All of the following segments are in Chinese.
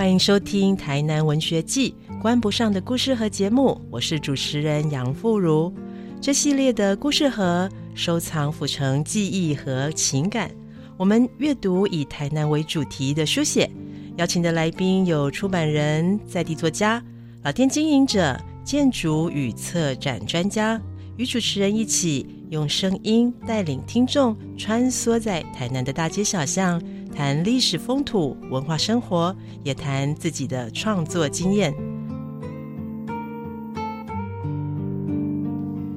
欢迎收听《台南文学季》关不上的故事盒节目，我是主持人杨富如。这系列的故事盒收藏府城记忆和情感，我们阅读以台南为主题的书写。邀请的来宾有出版人、在地作家、老店经营者、建筑与策展专家，与主持人一起用声音带领听众穿梭在台南的大街小巷。谈历史风土文化生活，也谈自己的创作经验。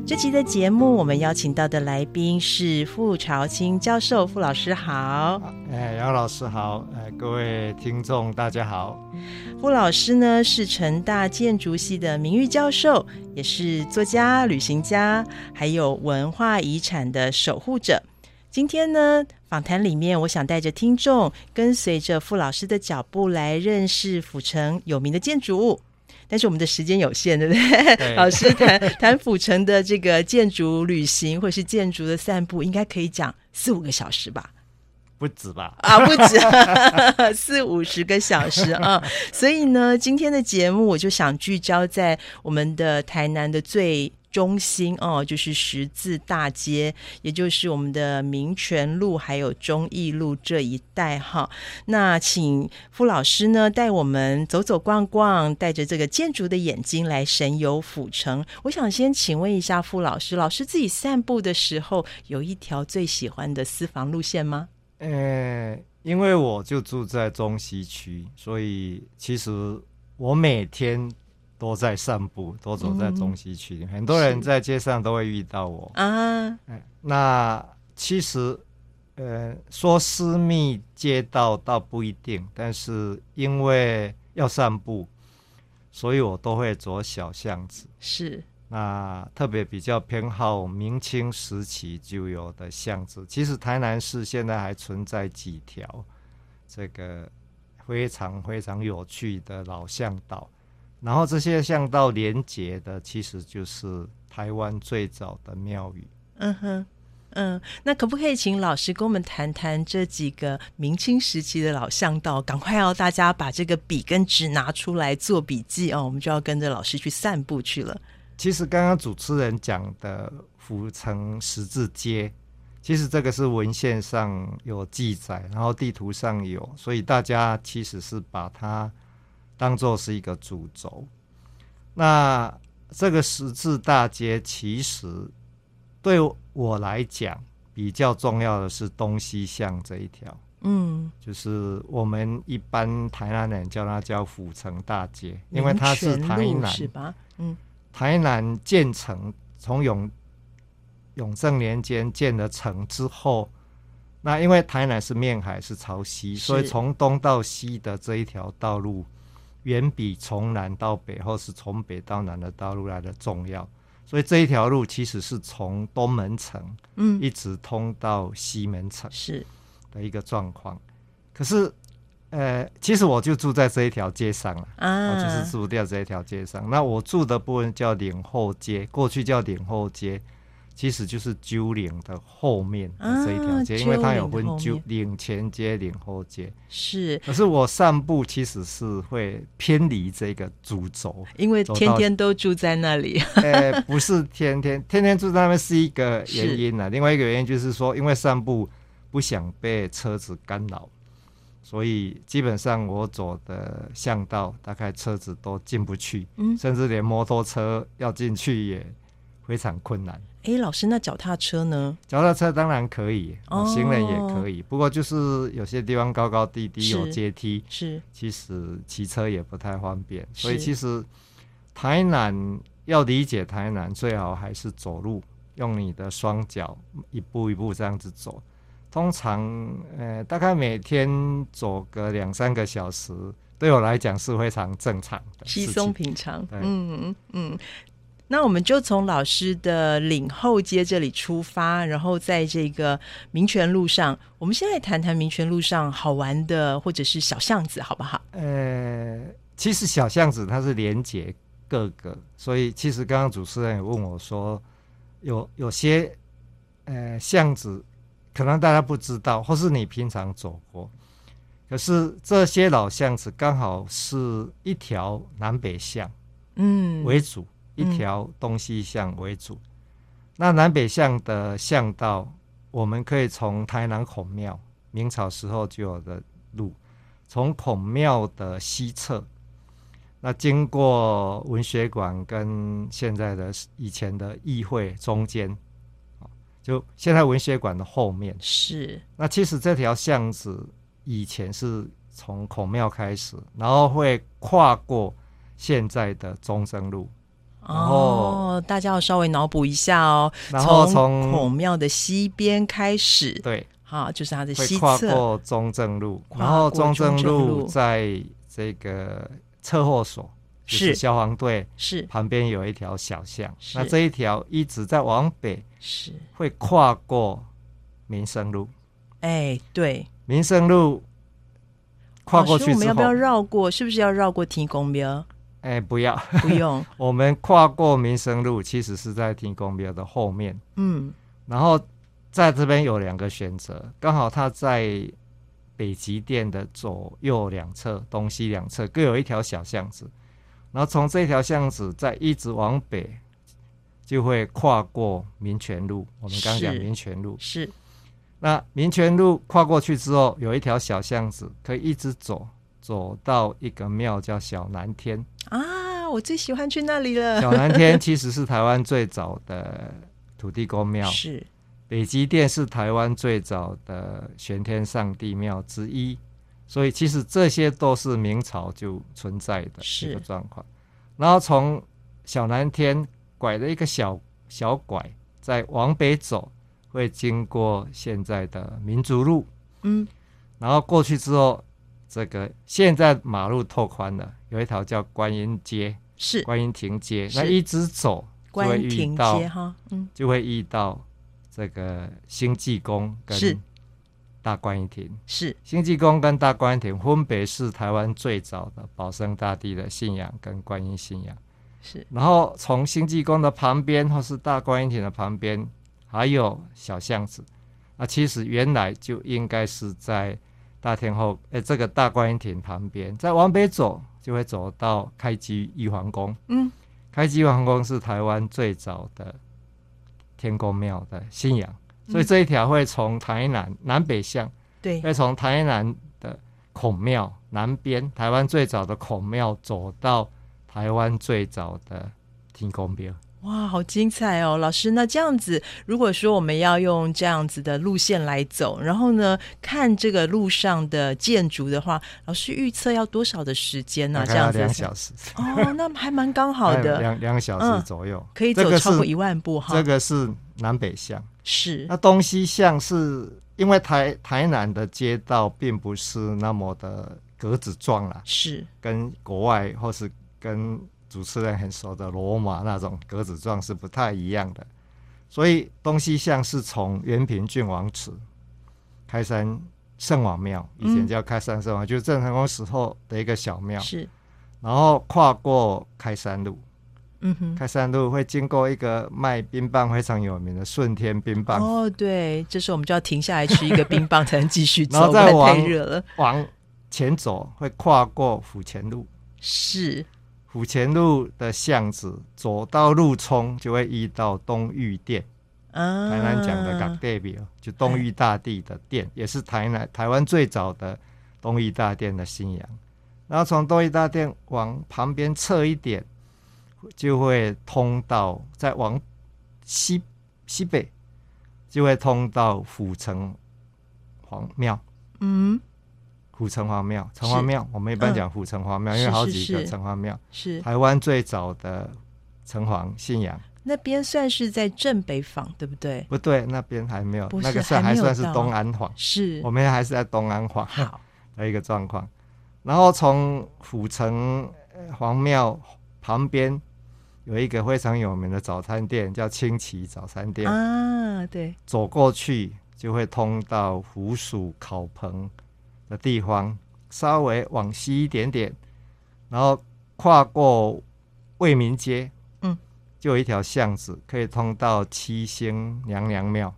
这期的节目，我们邀请到的来宾是傅朝清教授，傅老师好。哎，姚老师好。哎，各位听众大家好。傅老师呢是成大建筑系的名誉教授，也是作家、旅行家，还有文化遗产的守护者。今天呢？访谈里面，我想带着听众跟随着傅老师的脚步来认识府城有名的建筑物，但是我们的时间有限，对不对？老师谈谈府城的这个建筑旅行或是建筑的散步，应该可以讲四五个小时吧？不止吧？啊，不止 四五十个小时啊！所以呢，今天的节目我就想聚焦在我们的台南的最。中心哦，就是十字大街，也就是我们的民权路还有忠义路这一带哈。那请傅老师呢带我们走走逛逛，带着这个建筑的眼睛来神游府城。我想先请问一下傅老师，老师自己散步的时候有一条最喜欢的私房路线吗？呃，因为我就住在中西区，所以其实我每天。都在散步，都走在中西区，很多人在街上都会遇到我啊。那其实，呃，说私密街道倒不一定，但是因为要散步，所以我都会走小巷子。是，那特别比较偏好明清时期就有的巷子。其实台南市现在还存在几条这个非常非常有趣的老巷道。然后这些巷道连接的，其实就是台湾最早的庙宇。嗯哼，嗯，那可不可以请老师跟我们谈谈这几个明清时期的老巷道？赶快要大家把这个笔跟纸拿出来做笔记哦，我们就要跟着老师去散步去了。其实刚刚主持人讲的府城十字街，其实这个是文献上有记载，然后地图上有，所以大家其实是把它。当做是一个主轴，那这个十字大街其实对我来讲比较重要的是东西向这一条，嗯，就是我们一般台南人叫它叫府城大街，因为它是台南是吧？嗯，台南建成从永永正年间建了城之后，那因为台南是面海是朝西，所以从东到西的这一条道路。远比从南到北或是从北到南的道路来的重要，所以这一条路其实是从东门城，嗯，一直通到西门城，是的一个状况。可是，呃，其实我就住在这一条街上了，啊，我就是住掉这一条街上。那我住的部分叫岭后街，过去叫岭后街。其实就是九岭的后面的这一条街，因为它有分九岭前街、岭后街。是，可是我散步其实是会偏离这个主轴，因为天天都住在那里。呃，不是天天天天住在那边是一个原因啊。另外一个原因就是说，因为散步不想被车子干扰，所以基本上我走的巷道大概车子都进不去，嗯，甚至连摩托车要进去也非常困难。哎，老师，那脚踏车呢？脚踏车当然可以，行人也可以。不过就是有些地方高高低低有阶梯，是其实骑车也不太方便。所以其实台南要理解台南，最好还是走路，用你的双脚一步一步这样子走。通常呃，大概每天走个两三个小时，对我来讲是非常正常的，稀松平常。嗯嗯嗯。那我们就从老师的岭后街这里出发，然后在这个民权路上，我们先来谈谈民权路上好玩的或者是小巷子，好不好？呃，其实小巷子它是连接各个，所以其实刚刚主持人也问我说，有有些呃巷子可能大家不知道，或是你平常走过，可可是这些老巷子刚好是一条南北巷嗯，为主，一条东西向为主。那南北向的巷道，我们可以从台南孔庙，明朝时候就有的路，从孔庙的西侧，那经过文学馆跟现在的以前的议会中间，啊，就现在文学馆的后面。是那其实这条巷子以前是从孔庙开始，然后会跨过现在的中正路，然后哦，大家要稍微脑补一下哦。然后从孔庙的西边开始，对。好，就是它的西侧，跨过中正路，然后中正路路。在这个车货所，是是。消防队是。旁边有一条小巷，那这一条一直在往北，是，会跨过民生路，哎，对，民生路跨过去我们要不要，绕过？是不是要绕过天公庙？哎，不要，不用，我们跨过民生路，其实是在天公庙的后面。嗯，然后在这边有两个选择，刚好它在北极殿的左右两侧、东西两侧各有一条小巷子，然后从这条巷子再一直往北，就会跨过民权路。我们刚刚讲民权路，是那民权路跨过去之后，有一条小巷子可以一直走，走到一个庙叫小南天。啊，我最喜欢去那里了。小南天其实是台湾最早的土地公庙，是北极殿是台湾最早的玄天上帝庙之一，所以其实这些都是明朝就存在的是一个状况。然后从小南天拐了一个小小拐，再往北走，会经过现在的民族路，嗯，然后过去之后，这个现在马路拓宽了，有一条叫观音街、是。观音亭街，那一直走就会遇到街哈，嗯，就会遇到这个星济宫跟大观音亭。是。星济宫跟大观音亭分别是台湾最早的保生大帝的信仰跟观音信仰。是。然后从星济宫的旁边或是大观音亭的旁边还有小巷子，那其实原来就应该是在大天后哎这个大观音亭旁边，再往北走就会走到开基玉皇宫。嗯，开基玉皇宫是台湾最早的天公庙的信仰，所以这一条会从台南南北向，对，会从台南的孔庙南边，台湾最早的孔庙走到台湾最早的天公庙。哇，好精彩哦，老师。那这样子，如果说我们要用这样子的路线来走，然后呢，看这个路上的建筑的话，老师预测要多少的时间呢、这样子两小时，哦，那还蛮刚好的，两两个小嗯时左右，可以走超过一万步哈。这个是南北向，是那东西向是因为台台南的街道并不是那么的格子状啦，是跟国外或是跟主持人很熟的罗马那种格子状是不太一样的，所以东西向是从原平郡王祠、开山圣王庙，以前嗯叫开山圣王，就是郑成功时候的一个小庙，是，然后跨过开山路，嗯哼。开山路会经过一个卖冰棒非常有名的顺天冰棒，哦，对，这时候我们就要停下来吃一个冰棒，才能继续 然后走，太热了。往前走会跨过府前路。是府前路的巷子，走到路冲就会遇到东玉殿，啊，台南讲的港代表，就东玉大帝的殿，也是台南台湾最早的东玉大殿的信仰。然后从东玉大殿往旁边侧一点，就会通到再往西西北，就会通到府城隍庙。嗯，府城隍庙，城隍庙，我们一般讲府城隍庙，嗯。因为好是几个城隍庙。是。台湾最早的城隍信仰，那边算是在正北坊，对不对？不对，那边还没有，那个算还算是到。东安坊，是。我们还是在东安坊好，的一个状况。然后从府城呃隍庙旁边有一个非常有名的早餐店，叫清奇早餐店，啊，对，走过去就会通到虎鼠烤棚的地方，稍微往西一点点，然后跨过卫民街，嗯，就有一条巷子可以通到七星娘娘庙、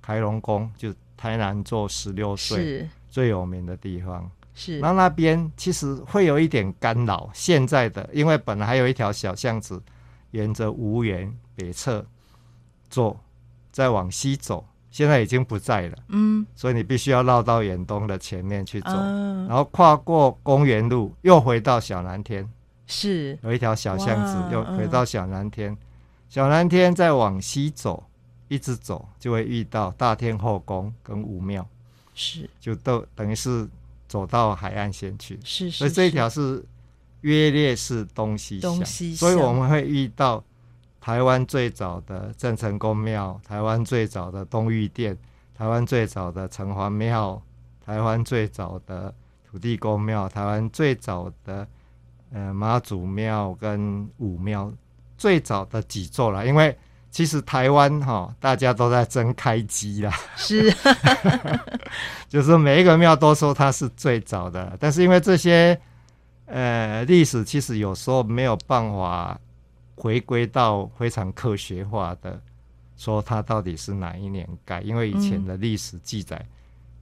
开龙宫，就台南做十六岁是最有名的地方。是，然后那边其实会有一点干扰。现在的，因为本来还有一条小巷子，沿着无园北侧走，再往西走，现在已经不在了。嗯，所以你必须要绕到远东的前面去走，啊然后跨过公园路，又回到小南天，是，有一条小巷子，又嗯回到小南天。小南天再往西走，一直走就会遇到大天后宫跟武庙，是，就都等于是走到海岸线去。是，是，所以这一条是约略是东西向，东西所以我们会遇到台湾最早的郑成功庙，台湾最早的东御殿，台湾最早的城隍庙，台湾最早的土地公庙，台湾最早的呃妈祖庙跟武庙，最早的几座了，因为。其实台湾哈、大家都在争开机啦，是，就是每一个庙都说它是最早的，但是因为这些呃历史其实有时候没有办法回归到非常科学化的说它到底是哪一年盖，因为以前的历史记载，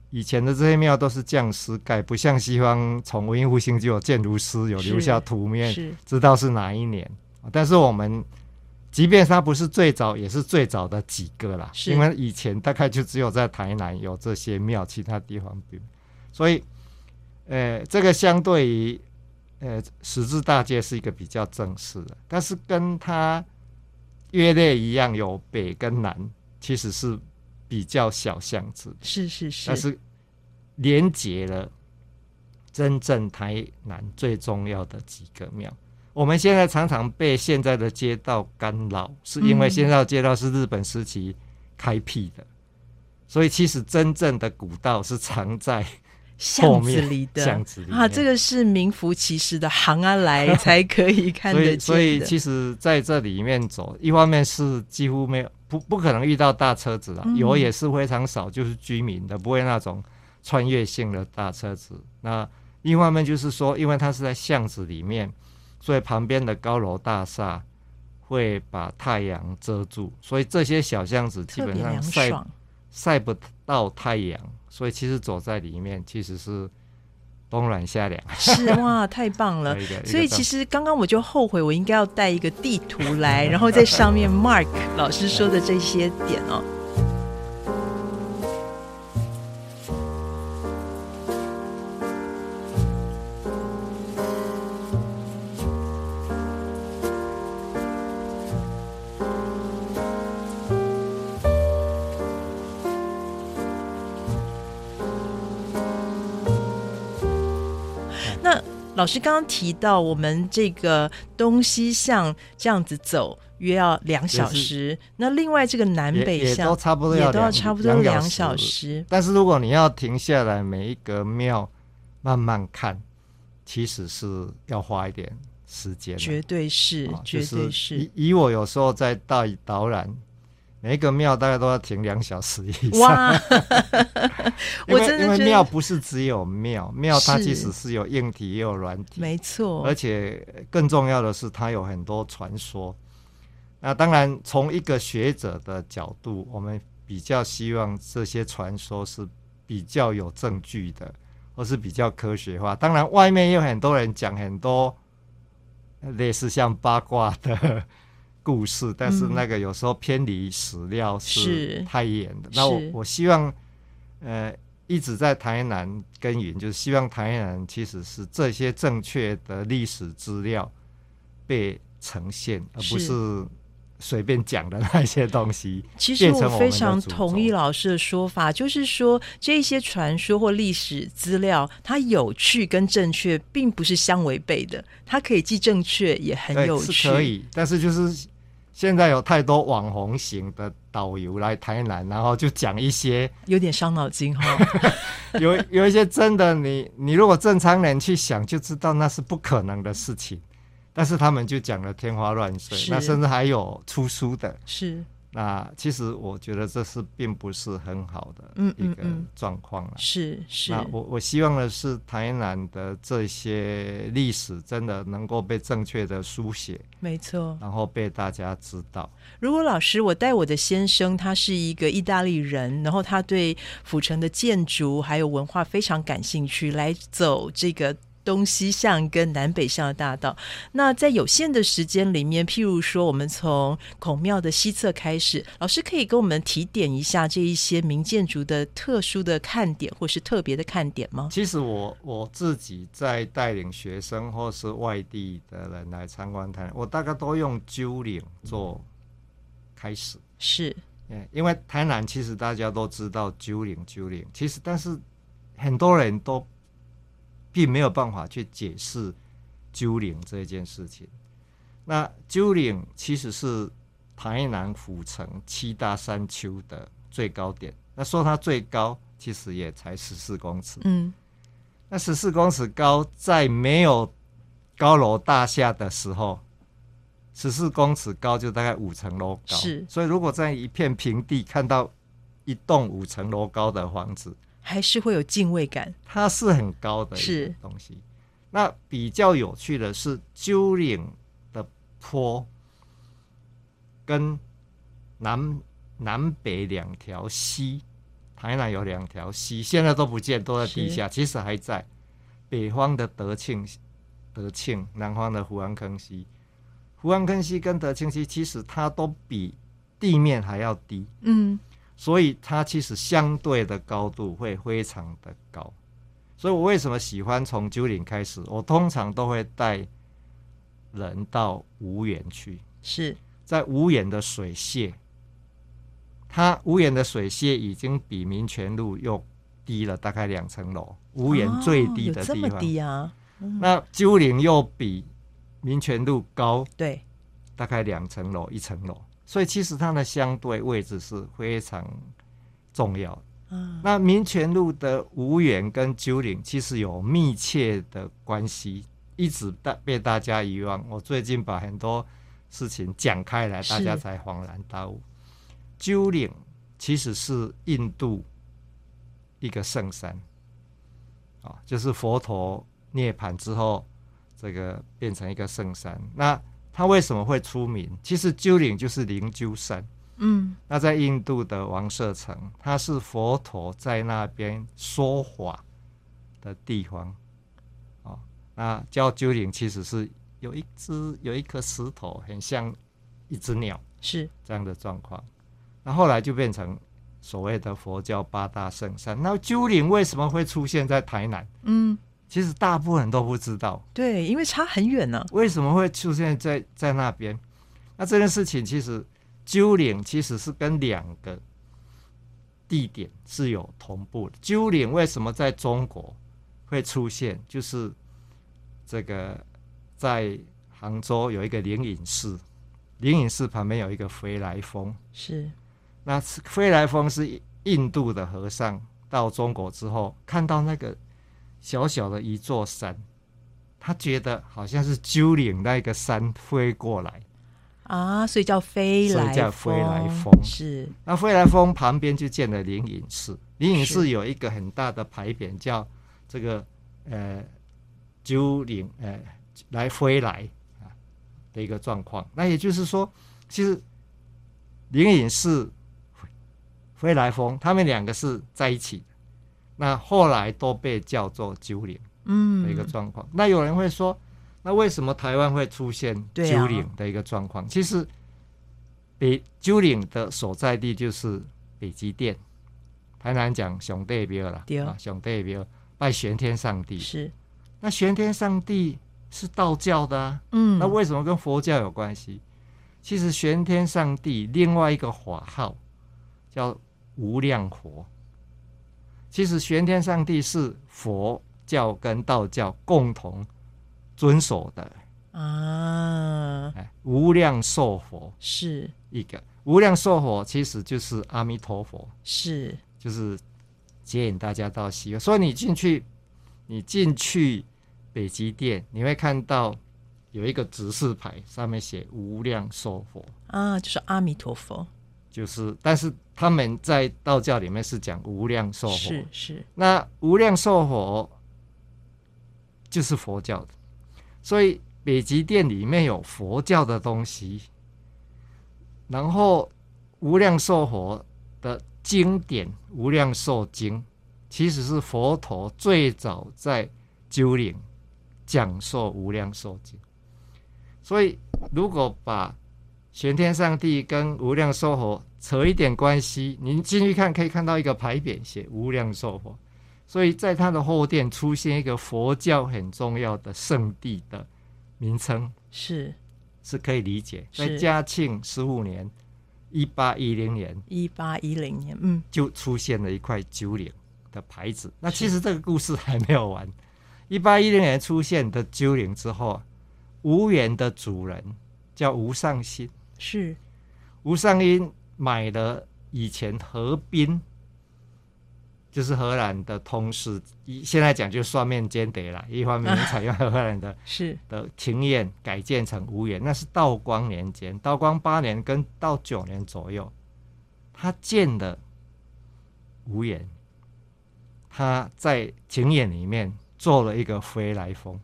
以前的这些庙都是匠师盖，不像西方从文艺复兴就有建筑师有留下图面，知道是哪一年。但是我们即便它不是最早，也是最早的几个啦。因为以前大概就只有在台南有这些庙，其他地方没有。所以，呃，这个相对于呃十字大街是一个比较正式的，但是跟它约略一样，有北跟南，其实是比较小巷子。是，是，是，但是连接了真正台南最重要的几个庙。我们现在常常被现在的街道干扰，是因为嗯现在的街道是日本时期开辟的，所以其实真正的古道是藏在后巷子里的。巷子里啊，这个是名副其实的行啊来才可以看所得见 以所以其实在这里面走，一方面是几乎没有不不可能遇到大车子了，嗯。有也是非常少，就是居民的，不会那种穿越性的大车子。那一方面就是说，因为它是在巷子里面，所以旁边的高楼大厦会把太阳遮住，所以这些小巷子基本上晒爽，晒不到太阳，所以其实走在里面其实是冬暖夏凉是哇，太棒了。所以其实刚刚我就后悔，我应该要带一个地图来，然后在上面 mark 老师说的这些点哦。老师刚刚提到，我们这个东西向这样子走约要两小时，那另外这个南北向也都差不多也要两都要差不多两两小小时。但是如果你要停下来每一个庙慢慢看，其实是要花一点时间的。绝对是啊，绝对是。以以我有时候在带导览，每一个庙大概都要停两小时以上。哇，因 为我真的因为庙不是只有庙，庙它是其实是有硬体也有软体，没错而，且更重要的是它有很多传说。那当然，从一个学者的角度，我们比较希望这些传说是比较有证据的，或是比较科学化。当然，外面也有很多人讲很多类似像八卦的故事，但是嗯那个有时候偏离史料是是太远的。那我我希望，呃，一直在台南耕耘，就是希望台南其实是这些正确的历史资料被呈现，而不是是随便讲的那些东西。其实我非常同意老师的说法，就是说这些传说或历史资料，它有趣跟正确并不是相违背的，它可以既正确也很，有趣。是可以，但是就是现在有太多网红型的导游来台南，然后就讲一些有点伤脑筋哈。有有一些真的你你如果正常人去想就知道那是不可能的事情，但是他们就讲的天花乱坠，那甚至还有出书的，是那其实我觉得这是并不是很好的嗯一个状况了。是是那我我希望的是台南的这些历史真的能够被正确的书写，没错。然后被大家知道。如果老师，我带我的先生，他是一个意大利人，然后他对府城的建筑还有文化非常感兴趣，来走这个东西向跟南北向的大道。那在有限的时间里面，譬如说，我们从孔庙的西侧开始，老师可以跟我们提点一下这一些名建筑的特殊的看点或是特别的看点吗？其实我我自己在带领学生或是外地的人来参观台南，我大概都用鸠岭做开始。是嗯，因为台南其实大家都知道鸠岭，鸠岭其实但是很多人都并没有办法去解释鸠岭这件事情。那鸠岭其实是台南府城七大山丘的最高点。那说它最高，其实也才十四公尺。嗯，那十四公尺高，在没有高楼大厦的时候，十四公尺高就大概五层楼高。是所以如果在一片平地看到一栋五层楼高的房子，还是会有敬畏感。它是很高的一是个东西。那比较有趣的是，鸠岭的坡跟南南北两条溪，台南有两条溪，现在都不见，都在地下，其实还在。北方的德庆德庆，南方的湖安坑溪，湖安坑溪跟德庆溪，其实它都比地面还要低。嗯，所以它其实相对的高度会非常的高。所以我为什么喜欢从九岭开始？我通常都会带人到无远去，是在无远的水榭，它无远的水榭已经比民权路又低了大概两层楼，无远最低的地方。低啊？那鸠岭又比民权路高对，大概两层楼、一层楼，所以其实它的相对位置是非常重要的。啊，那民权路的无缘跟九岭其实有密切的关系，一直大被大家遗忘。我最近把很多事情讲开来，大家才恍然大悟。九岭其实是印度一个圣山，啊，就是佛陀涅槃之后，这个变成一个圣山。那它为什么会出名？其实鸠岭就是灵鹫山。嗯，那在印度的王舍城，它是佛陀在那边说法的地方，哦，那叫鸠岭其实是有一只有一颗石头，很像一只鸟是这样的状况。那后来就变成所谓的佛教八大圣山。那鸠岭为什么会出现在台南？嗯，其实大部分人都不知道对，因为差很远呢、为什么会出现在在那边。那这件事情其实鸠岭其实是跟两个地点是有同步的。鸠岭为什么在中国会出现？就是这个在杭州有一个灵隐寺，灵隐寺旁边有一个飞来峰。是那飞来峰是印度的和尚到中国之后，看到那个小小的一座山，他觉得好像是鸠岭那个山飞过来。啊，所以叫飞所以来叫飞来峰峰是那飞来峰旁边就建了灵隐寺，灵隐寺有一个很大的牌匾，叫这个呃鸠岭呃来飞来啊的一个状况。那也就是说，其实灵隐寺、飞来峰，他们两个是在一起的。那后来都被叫做鸠岭的一个嗯，状况。那有人会说，那为什么台湾会出现对啊鸠岭的一个状况？其实北九岭的所在地就是北极殿，台南讲熊代庙啦，对啊，熊代庙拜玄天上帝。是那玄天上帝是道教的啊，嗯，那为什么跟佛教有关系？其实玄天上帝另外一个法号叫无量佛。其实玄天上帝是佛教跟道教共同遵守的，啊哎，无量寿佛是一个无量寿佛其实就是阿弥陀佛，是就是接引大家到西方。所以你进去，你进去北极殿，你会看到有一个指示牌，上面写无量寿佛。啊，就是阿弥陀佛就是，但是他们在道教里面是讲无量寿佛，是是，那无量寿佛就是佛教的，所以北极殿里面有佛教的东西，然后无量寿佛的经典《无量寿经》，其实是佛陀最早在鸠岭讲授《无量寿经》，所以如果把玄天上帝跟无量寿佛扯一点关系，您进去看可以看到一个牌匾写无量寿佛，所以在它的后殿出现一个佛教很重要的圣地的名称是是可以理解。在嘉庆十五年（一八一零年一八一零年，嗯，）就出现了一块九岭的牌子。那其实这个故事还没有完。一八一零年出现的九岭之后，无缘的主人叫吴尚新。是吴尚英买了以前河滨，就是荷兰的通事，一现在讲就是双面间谍了。一方面采用荷兰的 是。的庭院改建成无檐，那是道光年间，道光八年跟到九年左右，他建的无檐，他在庭院里面做了一个飞来峰，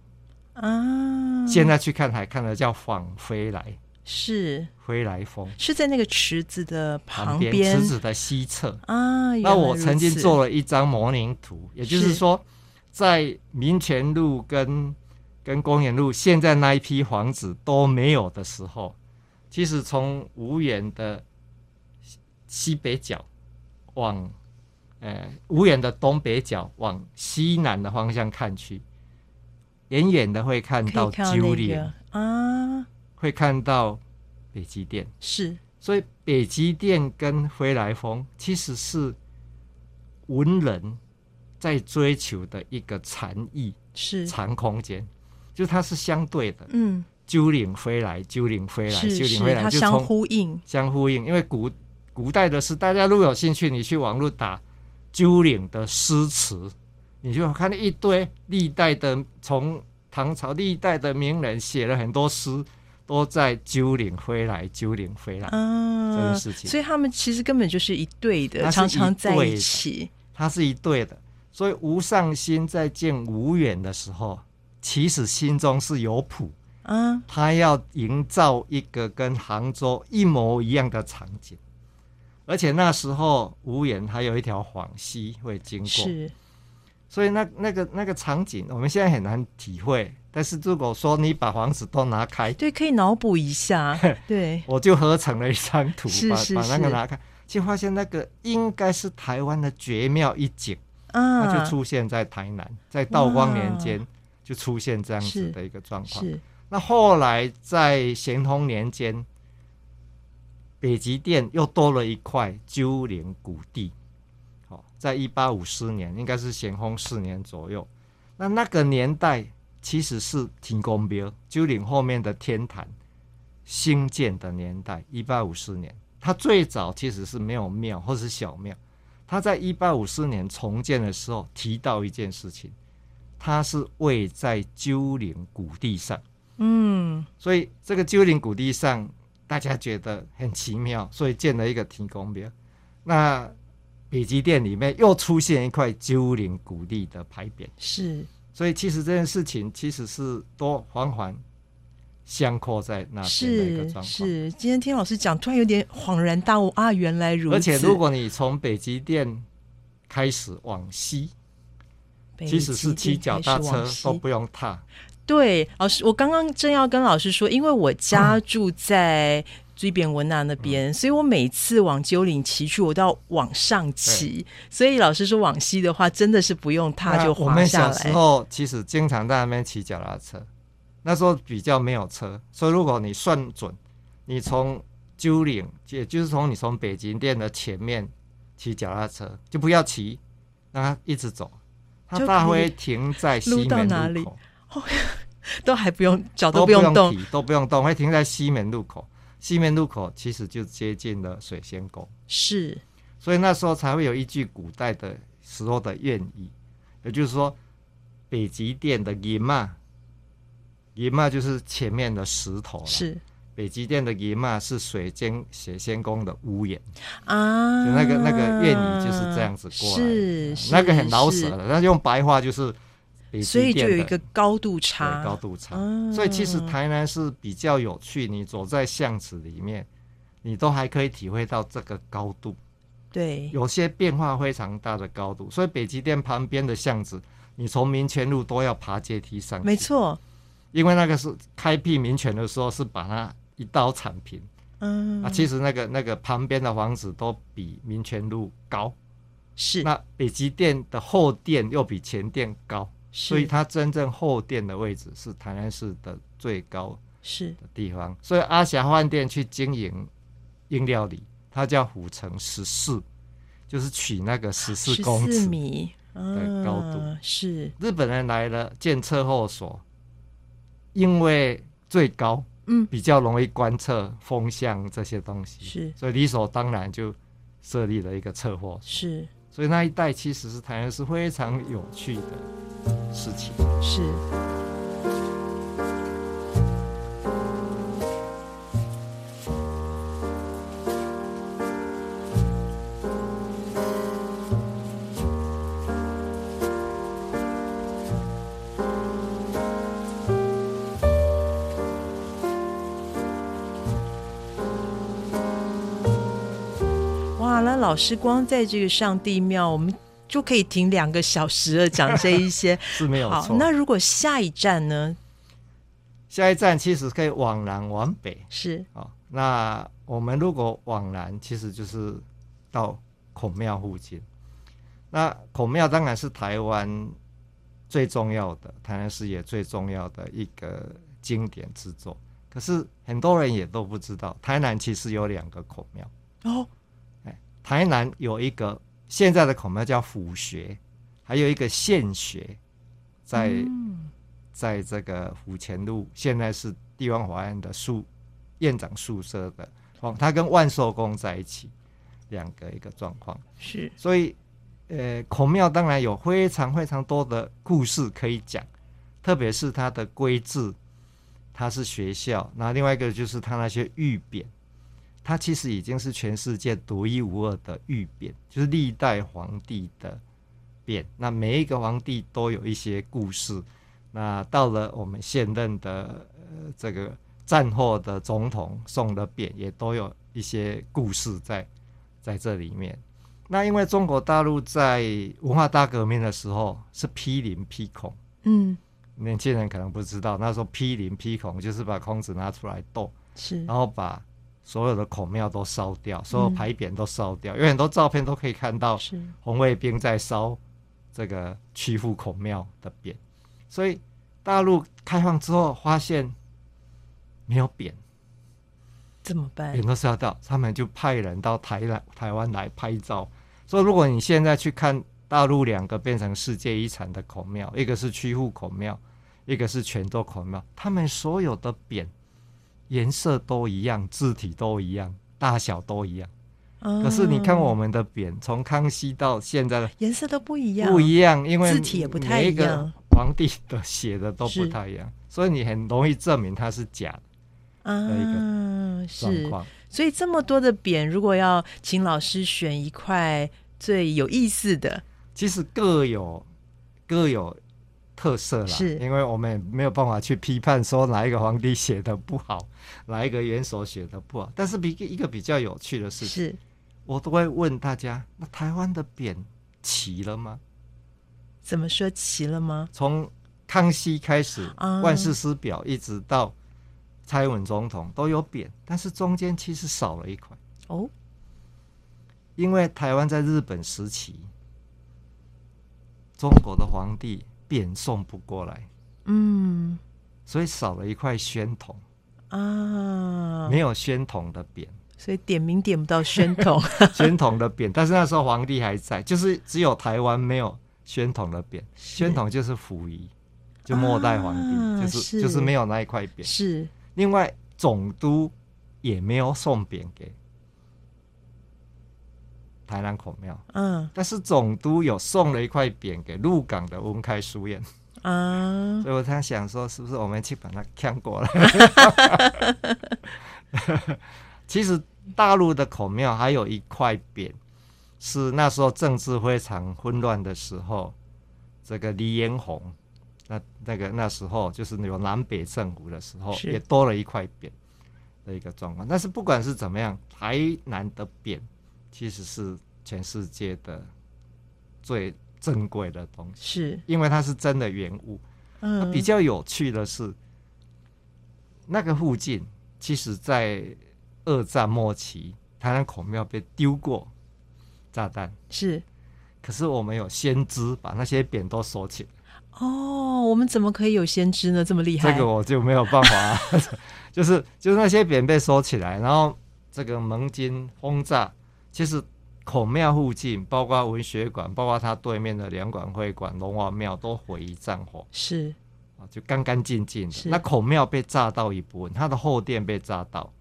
啊，现在去看还看得叫仿飞来是。飞来峰。是在那个池子的旁边。边池子的西侧，啊。那我曾经做了一张模拟图，也就是是说，在民权路跟跟公园路现在那一批房子都没有的时候，其实从无园的西西北角往呃无园的东北角往西南的方向看去，远远的会看到九里，那个啊，会看到北极殿。是所以北极殿跟飞来峰其实是文人在追求的一个禅意、是，禅空间，就它是相对的。嗯，鸠岭飞来，鸠岭飞来，是鸠岭飞来就相呼应，相呼应。因为古古代的诗，大家如果有兴趣，你去网络打鸠岭的诗词，你就看到一堆历代的从唐朝历代的名人写了很多诗，都在九岭回来，九岭回来。这啊件，事情所以他们其实根本就是一对的，常常在一起，它是一对的。所以吴尚新在见吴远的时候，其实心中是有谱，嗯，他要营造一个跟杭州一模一样的场景。而且那时候吴远还有一条黄溪会经过，是所以那那个那个场景我们现在很难体会。但是如果说你把房子都拿开，对，可以脑补一下，对，我就合成了一张图，把是是把那个拿开，就发现那个应该是台湾的绝妙一景。啊，它就出现在台南，在道光年间就出现这样子的一个状况。是那后来在咸丰年间，北极殿又多了一块鸠陵谷地。好、在一八五四年，应该是咸丰四年左右。那那个年代其实是天公庙鸠岭后面的天坛兴建的年代，一八五四年。它最早其实是没有庙或是小庙。他在一八五四年重建的时候提到一件事情，它是位在鸠岭谷地上，嗯，所以这个鸠岭谷地上，大家觉得很奇妙，所以建了一个天公庙。那北极殿里面又出现一块鸠岭谷地的牌匾，是所以其实这件事情其实是多环环相扣在那边的一个是状况。是，今天听老师讲，突然有点恍然大悟啊，原来如此。而且如果你从北极店开始往西，即使是极骑地开始脚踏车都不用踏。对，老师，我刚刚正要跟老师说，因为我家 住在追边文纳那边，所以我每次往九岭骑去，我都要往上骑。所以老师说往西的话，真的是不用踏就滑下来。小时候其实经常在那边骑脚踏车，那时候比较没有车，所以如果你算准，你从九岭，也就是从你从北京店的前面骑脚踏车，就不要骑，让它一直走，它大会停在西门哪里，都还不用脚都不用动，都不用动，会停在西门路口。西门路口其实就接近了水仙宫。是。所以那时候才会有一句古代的时候的谚语，也就是说，北极殿的银嘛，银嘛就是前面的石头了，是。北极殿的银马是水晶水仙宫的屋檐，啊，就那个那个谚语就是这样子过来的，是那个很老舍的，那用白话就是北所以就有一个高度差，高度差。嗯所以其实台南是比较有趣，你走在巷子里面，你都还可以体会到这个高度，对。有些变化非常大的高度。所以北极殿旁边的巷子，你从民权路都要爬阶梯上去，没，错，因为那个是开辟民权的时候是把它一刀铲平。嗯，啊，其实那个那个旁边的房子都比民权路高，是。那北极殿的后殿又比前殿高，所以是它真正后殿的位置是台南市的最高是。的地方。所以阿霞饭店去经营英料理，它叫虎城十四，就是取那个十四公尺。米。的高度。嗯是。日本人来了建测候所，因为最高，嗯。比较容易观测风向这些东西，是。所以理所当然就设立了一个测货所。是所以那一代其实是台南是非常有趣的事情。是。老师光在这个上帝庙，我们就可以停两个小时了，讲这一些。是没有好，错。那如果下一站呢？下一站其实可以往南往北是啊、那我们如果往南，其实就是到孔庙附近。那孔庙当然是台湾最重要的，台南市也最重要的一个经典之作。可是很多人也都不知道，台南其实有两个孔庙。哦，台南有一个现在的孔庙叫府学，还有一个县学，在、嗯在这个府前路，现在是地方法院的宿院长宿舍的哦，它跟万寿宫在一起，两个一个状况。是所以，呃，孔庙当然有非常非常多的故事可以讲，特别是它的规制，它是学校，那另外一个就是它那些玉匾，它其实已经是全世界独一无二的玉匾，就是历代皇帝的匾。那每一个皇帝都有一些故事。那到了我们现任的呃这个战后的总统送的匾，也都有一些故事在在这里面。那因为中国大陆在文化大革命的时候是批林批孔，嗯年轻人可能不知道，那时候批林批孔就是把孔子拿出来斗，是然后把所有的孔庙都烧掉，所有嗯牌匾都烧掉，有很多照片都可以看到是红卫兵在烧这个曲阜孔庙的匾，所以大陆开放之后发现没有匾，怎么办匾？都烧掉，他们就派人到台来台湾来拍照。所以如果你现在去看大陆两个变成世界遗产的孔庙，一个是曲阜孔庙，一个是泉州孔庙，他们所有的匾颜色都一样，字体都一样，大小都一样。可是你看我们们的匾，从康熙到现在的颜色都不一样，不一样，因为字体也不太一样。皇帝的写的都不太一样，所以你很容易证明它是假的啊，状是，况。所以这么多的匾，如果要请老师选一块最有意思的，其实各有各有特色啦，是因为我们也没有办法去批判说哪一个皇帝写的不好，哪一个元首写的不好。但是比一个比较有趣的事情，是我都会问大家：那台湾的匾齐了吗？怎么说齐了吗？从康熙开始，啊万世师表一直到蔡英文总统都有匾，但是中间其实少了一块，哦，因为台湾在日本时期，中国的皇帝匾送不过来，嗯。所以少了一块宣统，啊，没有宣统的匾，所以点名点不到宣统，宣统的匾，但是那时候皇帝还在，就是只有台湾没有宣统的匾，宣统就是溥仪，就末代皇帝，啊就是是。就是没有那一块匾。是。另外，总督也没有送匾给台南孔庙，嗯。但是总督有送了一块匾给鹿港的温开书院，啊，所以我在想说，是不是我们去把它抢过来？其实大陆的孔庙还有一块匾，是那时候政治非常混乱的时候，这个黎元洪，那那个那时候就是有南北政府的时候，也多了一块匾的一个状况。但是不管是怎么样，台南的匾其实是全世界的最珍贵的东西，是，因为它是真的原物。嗯，比较有趣的是，那个附近，其实在二战末期，台南孔庙被丢过炸弹，是可是我们有先知把那些匾都收起来，哦，我们怎么可以有先知呢？这么厉害？这个我就没有办法，就是就是那些匾被收起来，然后这个盟军轰炸，其实孔庙附近，包括文学馆，包括它对面的两馆会馆、龙王庙都毁于战火。是啊，就干干净净的。那孔庙被炸到一部分，它的后殿被炸到，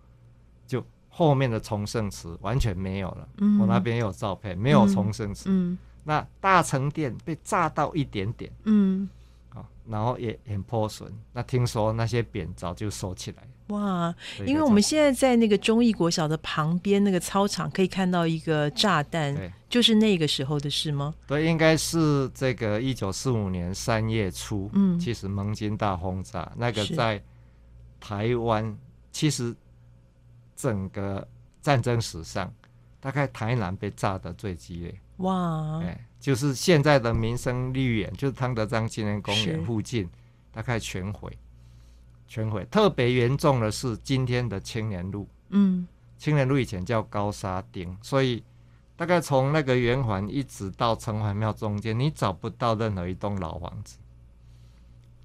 就后面的崇圣祠完全没有了。嗯我那边有照片，没有崇圣祠。嗯那大成殿被炸到一点点嗯，啊，然后也很破损。那听说那些匾早就收起来。哇！因为我们现在在那个中义国小的旁边那个操场，可以看到一个炸弹，就是那个时候的事吗？对，应该是这个一九四五年三月初，嗯其实盟军大轰炸，那个在台湾，其实整个战争史上，大概台南被炸的最激烈，哇！哎、就是现在的民生绿园，就是汤德章纪念公园附近，大概全毁，全毁。特别严重的是今天的青年路，嗯，青年路以前叫高沙町，所以大概从那个圆环一直到城隍庙中间，你找不到任何一栋老房子，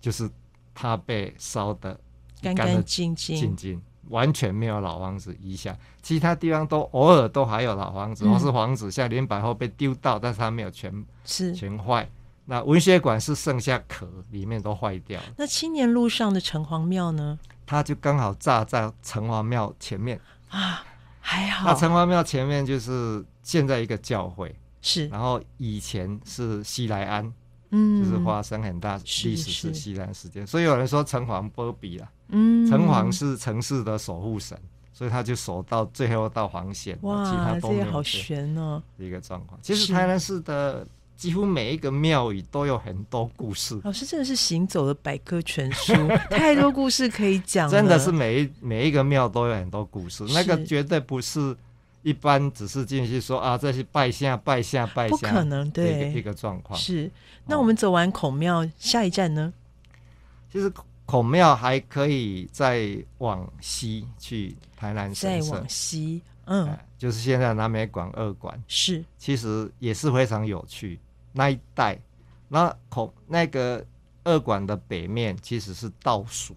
就是它被烧的干干净净。净，净，完全没有老房子遗下。其他地方都偶尔都还有老房子，嗯或是房子像林百货被丢到，但是它没有全是。全坏。那文学馆是剩下壳，里面都坏掉了。那青年路上的城隍庙呢？它就刚好炸在城隍庙前面。啊，还好那城隍庙前面就是现在一个教会，是，然后以前是西来安，嗯，就是发生很大是历史是是。西来安事件，所以有人说城隍波比啊，嗯，城隍是城市的守护神，所以他就守到最后到黄线，其他哇，都这也好没有事悬哦。一个状况。其实台南市的几乎每一个庙宇都有很多故事，老师真的是行走的百科全书，太多故事可以讲，真的是每一每一个庙都有很多故事，那个是绝对不是一般只是进去说啊，这是拜下拜下拜下，不可能对一个状况。是，那我们走完孔庙，下一站呢？其实孔庙还可以再往西去台南神社再往，西，嗯，哎就是现在南美馆二馆，是其实也是非常有趣。那一带，那孔那个二馆的北面其实是倒数。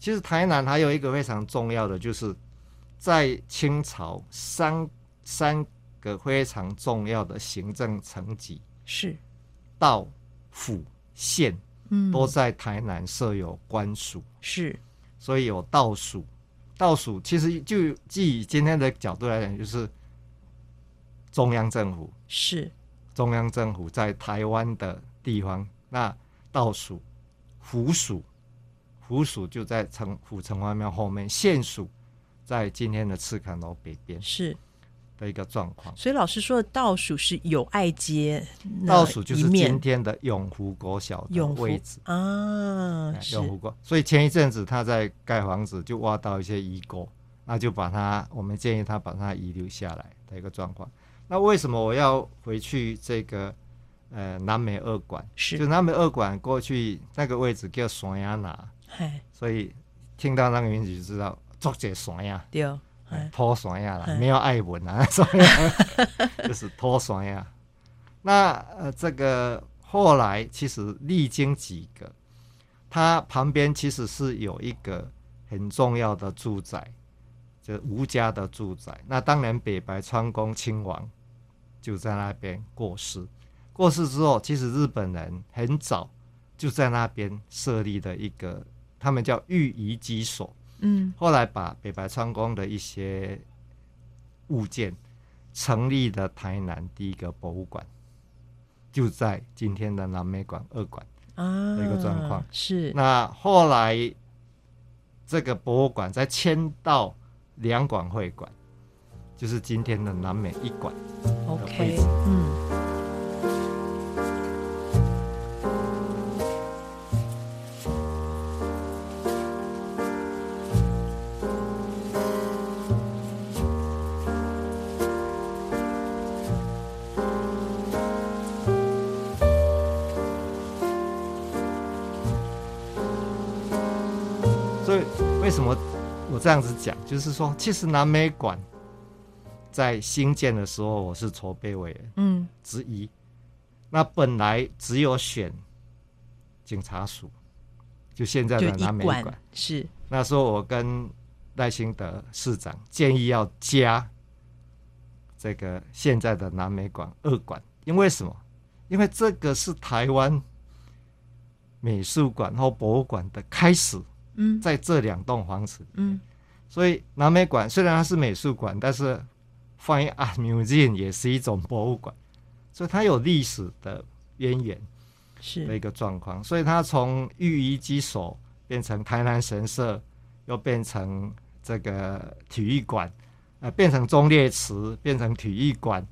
其实台南还有一个非常重要的，就是在清朝三三个非常重要的行政层级，是，道、府、县嗯，都在台南设有官署。是所以有倒数。倒数其实就基于今天的角度来讲，就是中央政府，是中央政府在台湾的地方，那倒数府署，府署就在城府城隍庙后面，县署在今天的赤坎楼北边是，的一个状况。所以老师说的倒数是友爱街倒数就是今天的永福国小的位置。啊，永福国，所以前一阵子他在盖房子，就挖到一些遗构，那就把它，我们建议他把它遗留下来的一个状况。那为什么我要回去这个呃南美二馆？是就南美二馆过去那个位置叫山崖拿，嗨，所以听到那个名字就知道作者山呀，对，拖山呀啦哎，没有爱文啊，所以 就是拖山呀。那呃，这个后来其实历经几个，它旁边其实是有一个很重要的住宅，就是吴家的住宅。那当然，北白川宫亲王就在那边过世。过世之后，其实日本人很早就在那边设立的一个，他们叫御遗基所。嗯，后来把北白川宫的一些物件成立了台南第一个博物馆，就在今天的南美馆二馆。啊，的一个状况是，那后来这个博物馆再迁到两馆会馆，就是今天的南美一馆。OK，置嗯，什么我这样子讲，就是说，其实南美馆在兴建的时候，我是筹备委员嗯，之一。那本来只有选警察署，就现在的南美馆馆。是，那时候我跟赖清德市长建议要加这个现在的南美馆二馆，因为什么？因为这个是台湾美术馆或博物馆的开始，嗯。在这两栋房子里嗯，所以南美馆虽然它是美术馆，但是 Fine Art Museum 也是一种博物馆，所以它有历史的渊源是。的是一个状况。所以它从御医机所变成台南神社，又变成这个体育馆，呃，变成忠烈祠，变成体育馆，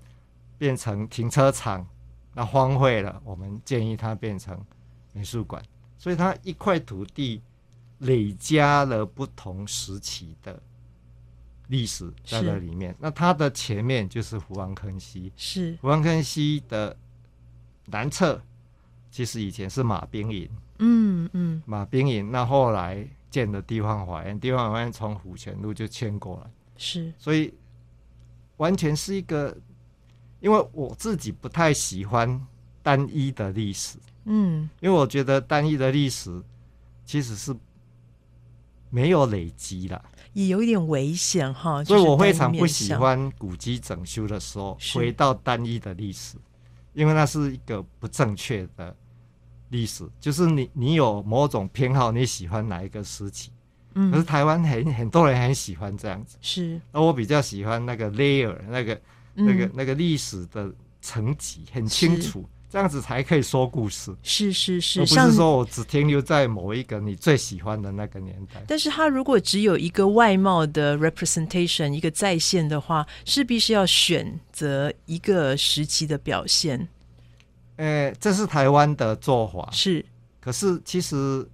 变成停车场，那荒废了，我们建议它变成美术馆。所以它一块土地累加了不同时期的历史在是这里面。那它的前面就是福王坑溪，是，福王坑溪的南侧其实以前是马兵营，嗯嗯。马兵营那后来建的地方法院，地方法院从虎泉路就迁过来，是，所以完全是一个，因为我自己不太喜欢单一的历史，嗯。因为我觉得单一的历史其实是没有累积了，也有一点危险哈，所以我非常不喜，欢古迹整修的时候回到单一的历史，因为那是一个不正确的历史，就是你你有某种偏好，你喜欢哪一个时期，可是嗯，台湾很很多人很喜欢这样子，是。而我比较喜欢那个 layer 那个那个嗯。那个历史的层级很清楚，这样子才可以说故事。是是而是，不像是说我只停留在某一个你最喜欢的那个年代。但是他如果只有一个外貌的 representation，一个再现的话，势必是要选择一个时期的表现。呃，这是台湾的做法，是，可是其实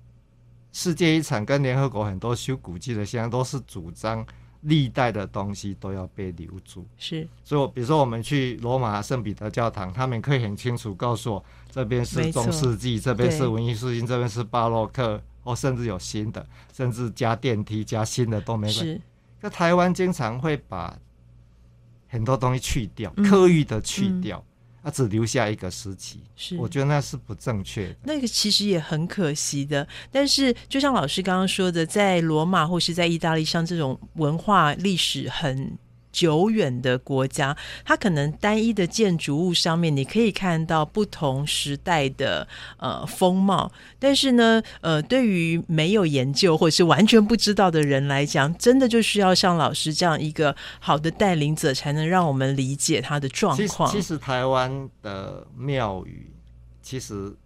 世界遗产跟联合国很多修古迹的现在都是主张历代的东西都要被留住。是，所以我，比如说我们去罗马圣彼得教堂，他们可以很清楚告诉我，这边是中世纪，这边是文艺复兴，这边是巴洛克，哦甚至有新的，甚至加电梯加新的都没关系。是，那台湾经常会把很多东西去掉，嗯。刻意的去掉，那、只留下一个时期，是。我觉得那是不正确的。那个其实也很可惜的，但是就像老师刚刚说的，在罗马或是在意大利，像这种文化历史很久远的国家，它可能单一的建筑物上面，你可以看到不同时代的呃风貌，但是呢，呃，对于没有研究或者是完全不知道的人来讲，真的就需要像老师这样一个好的带领者，才能让我们理解它的状，况其。实台湾的庙宇，其实，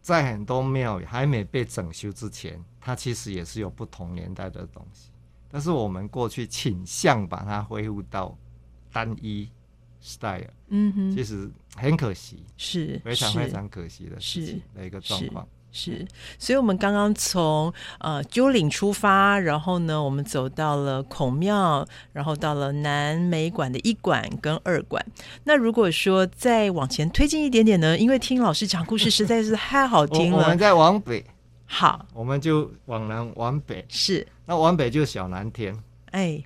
在很多庙宇还没被整修之前，它其实也是有不同年代的东西。但是我们过去倾向把它恢复到单一 style，嗯哼，其实很可惜，是非常非常可惜的事情的一个状况。是，所以我们刚刚从呃鸠岭出发，然后呢，我们走到了孔庙，然后到了南美馆的一馆跟二馆。那如果说再往前推进一点点呢，因为听老师讲故事实在是太好听了我我们。再往北，好，我们就往南往北，是，那往北就是小南天，哎，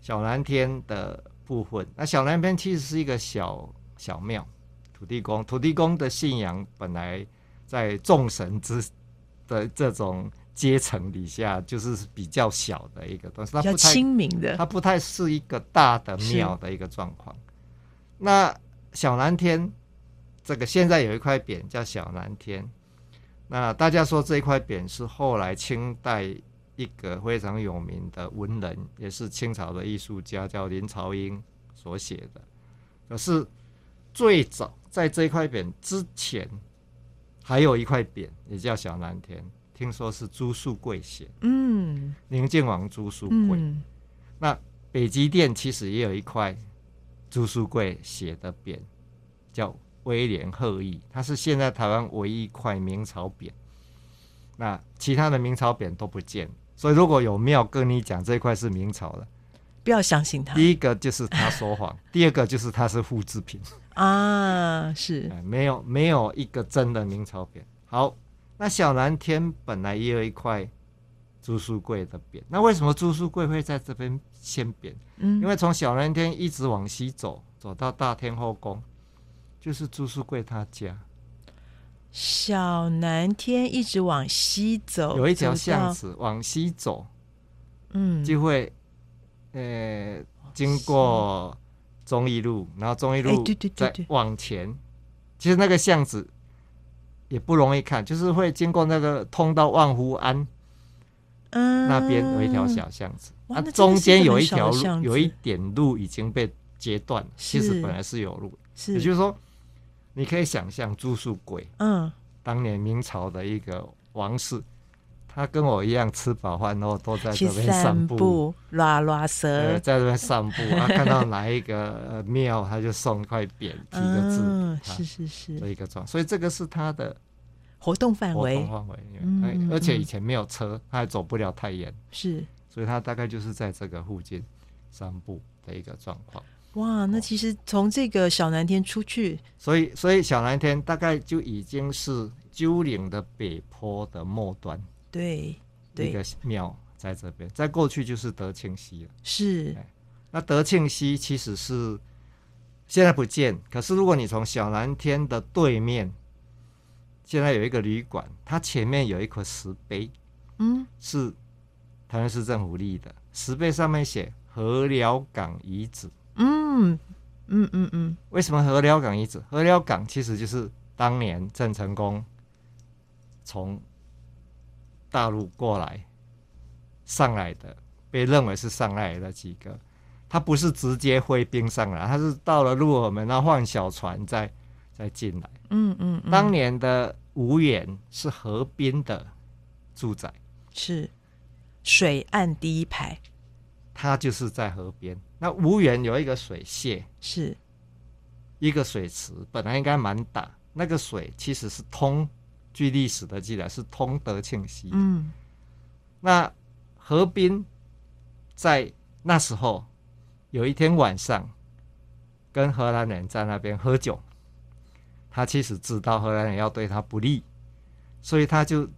小南天的部分。那小南天其实是一个小小庙，土地公。土地公的信仰本来在众神之的这种阶层底下，就是比较小的一个东西，它不太亲民的。它，不太是一个大的庙的一个状况。那小蓝天这个现在有一块匾叫小蓝天，那大家说这一块匾是后来清代一个非常有名的文人，也是清朝的艺术家叫林朝英所写的。可是最早在这一块匾之前，还有一块匾也叫小南天，听说是朱树贵写，嗯，宁靖王朱树贵。嗯，那北极殿其实也有一块朱树贵写的匾，叫威廉贺意，它是现在台湾唯一一块明朝匾。那其他的明朝匾都不见，所以如果有庙跟你讲这一块是明朝的，不要相信他第一个就是他说谎，第二个就是他是复制品，啊，是，哎没有没有一个真的明朝匾。好，那小蓝天本来也有一块朱书贵的匾，那为什么朱书贵会在这边先匾？嗯，因为从小蓝天一直往西走，走到大天后宫，就是朱书贵他家。小南天一直往西走，有一条，巷子往西走，嗯，就会呃经过中义路，然后中义哎路再对。往前，其实那个巷子也不容易看，就是会经过那个通到万福安嗯那边有一条小巷子，那真的中间有一条路，有一点路已经被截断了，其实本来是有路，是，也就是说，你可以想象朱树贵。嗯，当年明朝的一个王室，他跟我一样吃饱饭后都在这边散散步，步，拉拉呃，蛇，在这边散步，他 看到哪一个呃庙，他就送一块匾，题个字嗯，是是是，的一个状，所以这个是他的活动范围。活动范围，而且以前没有车，他还走不了太远，是。所以他大概就是在这个附近散步的一个状况。哇，那其实从这个小南天出去，所以，所以小南天大概就已经是鸠岭的北坡的末端。对一个庙在这边，在过去就是德庆溪了。是哎那德庆溪其实是现在不见，可是如果你从小南天的对面，现在有一个旅馆，它前面有一块石碑，嗯是台南市政府立的，石碑上面写河寮港遗址。嗯嗯嗯嗯，为什么河寮港遗址？河寮港其实就是当年郑成功从大陆过来上来的，被认为是上来的几个。他不是直接挥兵上来，他是到了鹿耳门，然后换小船再再进来。嗯嗯嗯，当年的吴远是河滨的住宅，是水岸第一排，他就是在河边。那无缘有一个水榭，是一个水池，本来应该蛮大，那个水其实是通，据历史的记载是通德庆溪。嗯那河滨在那时候有一天晚上，跟荷兰人在那边喝酒，他其实知道荷兰人要对他不利，所以他就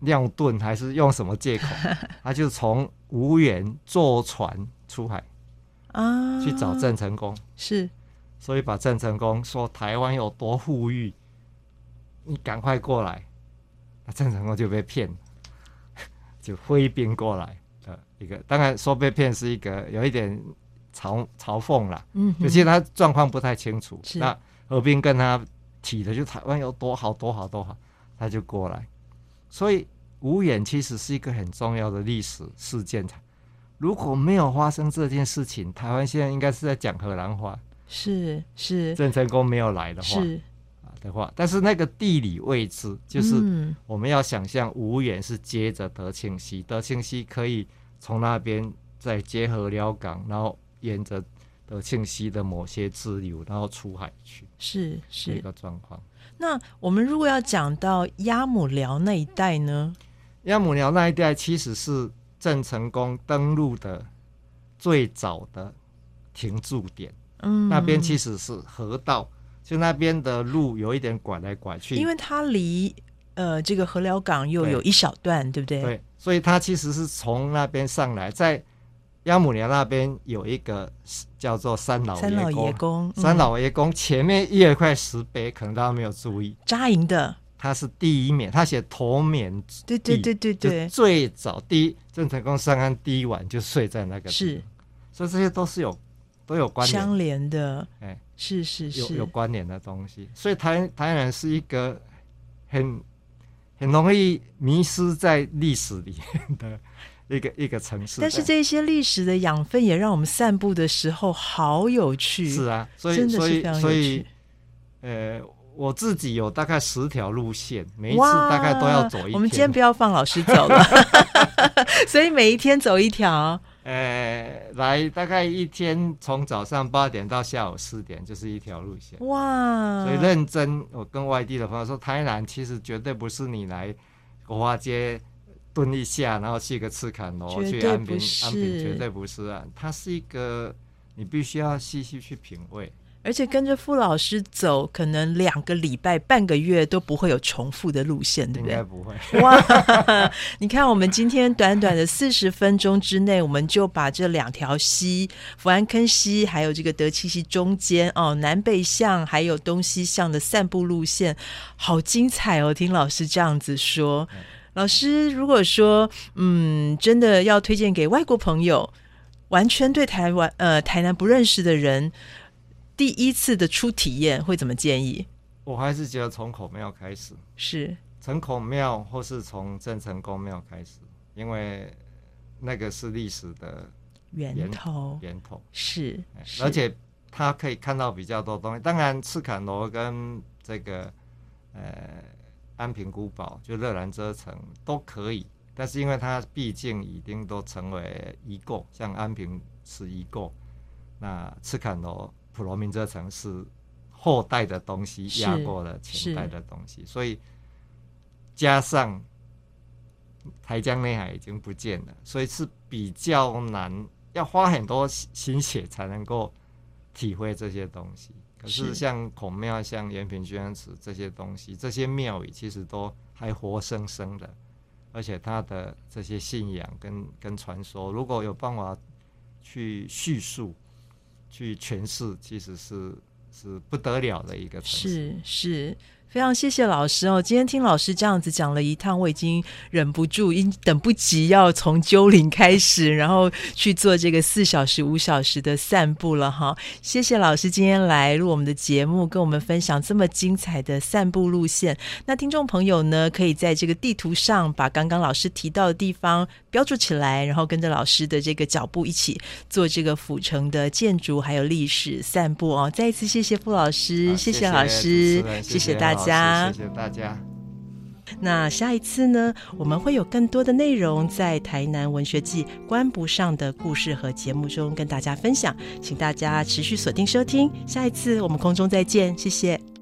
尿遁还是用什么借口，他就从吴远坐船出海啊，去找郑成功。是所以把郑成功说台湾有多富裕，你赶快过来，那郑成功就被骗了，就挥兵过来的一个。当然说被骗是一个有一点嘲嘲讽啦，嗯哼，其实他状况不太清楚。是那何冰跟他提的就台湾有多好多好多好，他就过来。所以无眼其实是一个很重要的历史事件。如果没有发生这件事情，台湾现在应该是在讲荷兰话。是是郑成功没有来的话是，啊的话，但是那个地理位置就是嗯我们要想象无远是接着德庆溪，德庆西可以从那边再结合辽港，然后沿着德庆西的某些支流，然后出海去，是是。一个状况。那我们如果要讲到鸭母寮那一带呢？鸭母寮那一带其实是郑成功登陆的最早的停驻点，嗯，那边其实是河道，就那边的路有一点拐来拐去，因为它离呃这个河寮港又有一小段，对不对？对，所以它其实是从那边上来，在鸭母寮那边有一个叫做三老三老爷宫。爷宫，嗯三老爷宫前面一块石碑，可能大家没有注意，扎营的，它是第一面，他写头面对对对对对，最早第一郑成功上岸第一晚就睡在那个地是，所以这些都是有都有关联。相连的，哎。是是是，有有关联的东西，所以台台南是一个很很容易迷失在历史里面的一个一个城市。但是这些历史的养分也让我们散步的时候好有趣，是啊，所以真的所以所以趣。呃，我自己有大概十条路线，每一次大概都要走一天。我们今天不要放老师走了，所以每一天走一条。呃，来大概一天从早上八点到下午四点，就是一条路线。哇！所以认真，我跟外地的朋友说，台南其实绝对不是你来国华街蹲一下，然后去个赤坎楼去安平，安平绝对不是啊，它是一个你必须要细细去品味。而且跟着傅老师走，可能两个礼拜、半个月都不会有重复的路线，对不对？应该不会。哇！你看，我们今天短短的四十分钟之内，我们就把这两条溪——福安坑溪，还有这个德七溪中间哦，南北向还有东西向的散步路线，好精彩哦！听老师这样子说，老师如果说嗯，真的要推荐给外国朋友，完全对台湾呃台南不认识的人。第一次的初体验会怎么建议？我还是觉得从孔庙开始，是从孔庙或是从郑成功庙开始，因为那个是历史的源头，源头是，而且他可以看到比较多东西。当然，赤坎楼跟这个呃安平古堡，就热兰遮城都可以，但是因为它毕竟已经都成为遗构，像安平是遗构，那赤坎楼。普罗民这城是后代的东西压过了前代的东西，所以加上台江内海已经不见了，所以是比较难，要花很多心血才能够体会这些东西。可是像孔庙、像延平宣安祠这些东西，这些庙宇其实都还活生生的，而且它的这些信仰跟跟传说，如果有办法去叙述。去诠释，其实是是不得了的一个城市，是是。非常谢谢老师哦！今天听老师这样子讲了一趟，我已经忍不住，因等不及要从鸠岭开始，然后去做这个四小时、五小时的散步了哈！谢谢老师今天来录我们的节目，跟我们分享这么精彩的散步路线。那听众朋友呢，可以在这个地图上把刚刚老师提到的地方标注起来，然后跟着老师的这个脚步一起做这个府城的建筑还有历史散步哦！再一次谢谢傅老师，谢谢老师，谢谢大家大家。谢谢大家。那下一次呢，我们会有更多的内容在台南文学季关不上的故事和节目中跟大家分享，请大家持续锁定收听。下一次我们空中再见，谢谢。